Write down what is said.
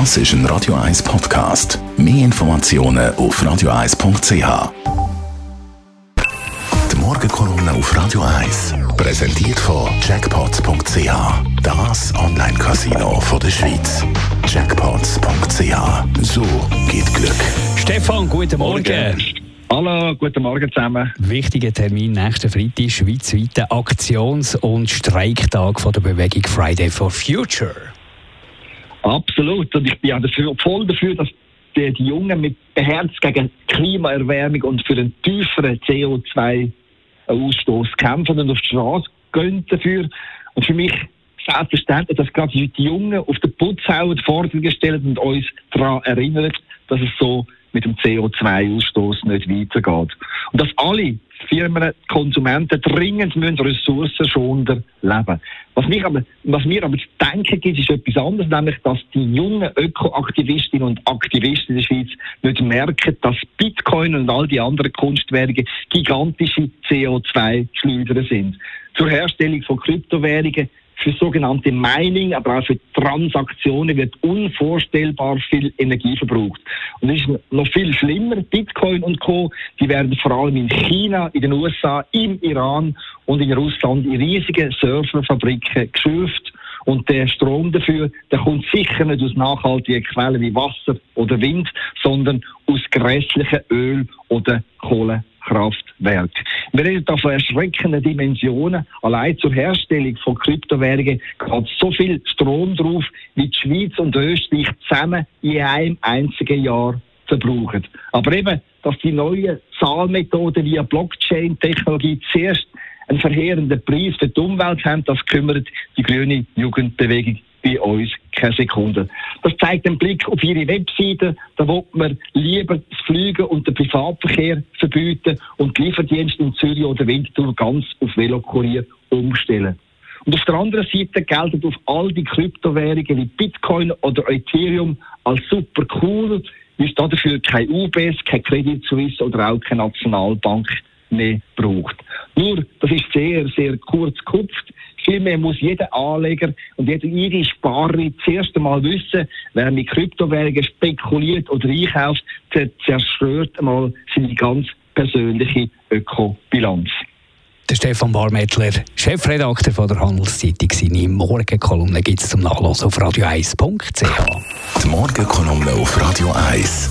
Das ist ein Radio 1 Podcast. Mehr Informationen auf radio1.ch. Die Morgenkolumne auf Radio 1 präsentiert von Jackpots.ch. Das Online-Casino der Schweiz. Jackpots.ch. So geht Glück. Stefan, guten Morgen. Hallo, guten Morgen zusammen. Wichtiger Termin nächsten Freitag, schweizweiter Aktions- und Streiktag von der Bewegung Friday for Future. Absolut. Und ich bin ja dafür, voll dafür, dass die, die Jungen mit Beherz gegen Klimaerwärmung und für einen tieferen CO2-Ausstoß kämpfen und auf die Straße gehen dafür. Und für mich selbstverständlich, dass gerade die Jungen auf den Putzhauer Forderungen stellen und uns daran erinnern, dass es so mit dem CO2-Ausstoß nicht weitergeht. Und dass alle Firmen, Konsumenten dringend müssen ressourcenschonender leben. Was, mich aber, was mir aber zu denken gibt, ist etwas anderes, nämlich, dass die jungen Ökoaktivistinnen und Aktivisten in der Schweiz nicht merken, dass Bitcoin und all die anderen Kunstwährungen gigantische CO2-Schleuder sind. Zur Herstellung von Kryptowährungen für sogenannte Mining, aber auch für Transaktionen wird unvorstellbar viel Energie verbraucht. Und es ist noch viel schlimmer, Bitcoin und Co., die werden vor allem in China, in den USA, im Iran und in Russland in riesigen Surferfabriken geschürft. Und der Strom dafür, der kommt sicher nicht aus nachhaltigen Quellen wie Wasser oder Wind, sondern aus grässlichen Öl- oder Kohlekraftwerken. Wir reden da von erschreckenden Dimensionen. Allein zur Herstellung von Kryptowährungen geht so viel Strom drauf, wie die Schweiz und Österreich zusammen in einem einzigen Jahr verbrauchen. Aber eben, dass die neuen Zahlmethoden via Blockchain-Technologie zuerst einen verheerenden Preis für die Umwelt haben, das kümmert die grüne Jugendbewegung bei uns keine Sekunde. Das zeigt den Blick auf ihre Webseite. Da will man lieber das Fliegen und den Privatverkehr verbieten und die Lieferdienste in Zürich oder Winterthur ganz auf Velokurier umstellen. Und auf der anderen Seite gelten auf all die Kryptowährungen wie Bitcoin oder Ethereum als super cool, weil es dafür kein UBS, kein Credit Suisse oder auch keine Nationalbank mehr braucht. Nur, das ist sehr, sehr kurz gekupft. Vielmehr muss jeder Anleger und jeder jede Sparer zuerst einmal wissen, wer mit Kryptowährungen spekuliert oder einkauft, zerstört einmal seine ganz persönliche Ökobilanz. Der Stefan Barmettler, Chefredakteur von der Handelszeitung, seine Morgenkolumne gibt es zum Nachlesen auf radio1.ch. Die Morgenkolumne auf Radio 1.